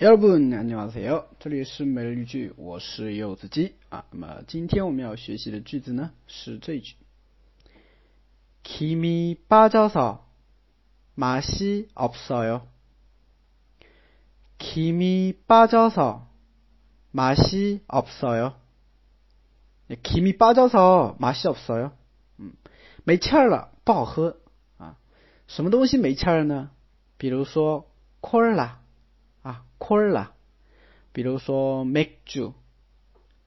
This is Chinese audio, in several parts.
여러분안녕하세요这里是每日一句我是柚子鸡啊那么今天我们要学习的句子呢是这句김이빠져서맛이없어요김이빠져서맛이없어요김이빠져서맛이없어요嗯没气儿了不好喝啊什么东西没气儿呢比如说콜 坤儿啦比如说 make you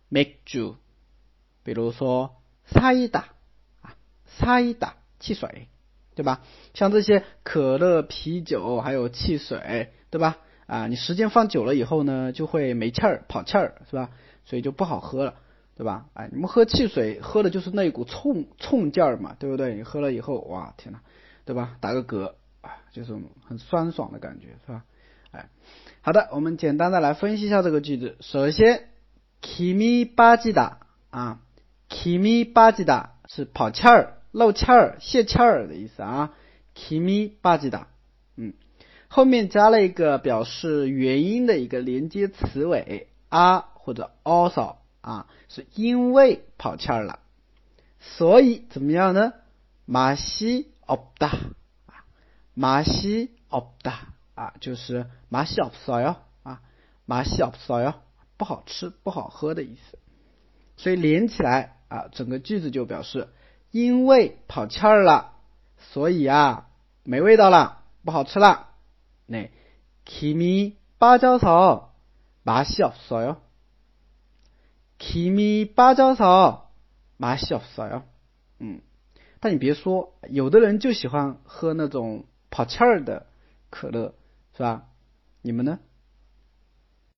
make you，比如说猜一打啊猜一打汽水对吧？像这些可乐啤酒还有汽水对吧？啊你时间放久了以后呢就会没气儿跑气儿是吧？所以就不好喝了对吧？哎你们喝汽水喝的就是那股冲冲劲儿嘛对不对？你喝了以后哇天呐对吧？打个嗝啊就是很酸爽的感觉是吧？哎，好的，我们简单的来分析一下这个句子。首先，Kimi 拔击打啊，Kimi 拍击打是跑气儿，漏气儿，泄气儿的意思啊。Kimi 拍击打，嗯，后面加了一个表示原因的一个连接词尾啊，或者 also 啊，是因为跑气儿了。所以怎么样呢？马西奥啊，马西奥达。啊就是麻小芍药啊麻小芍药不好吃不好喝的意思。所以连起来啊整个句子就表示因为跑气儿了所以啊没味道了不好吃了。那 kimi 芭蕉草麻小芍药。kimi 芭蕉草麻小嗯但你别说有的人就喜欢喝那种跑气儿的可乐是吧？你们呢？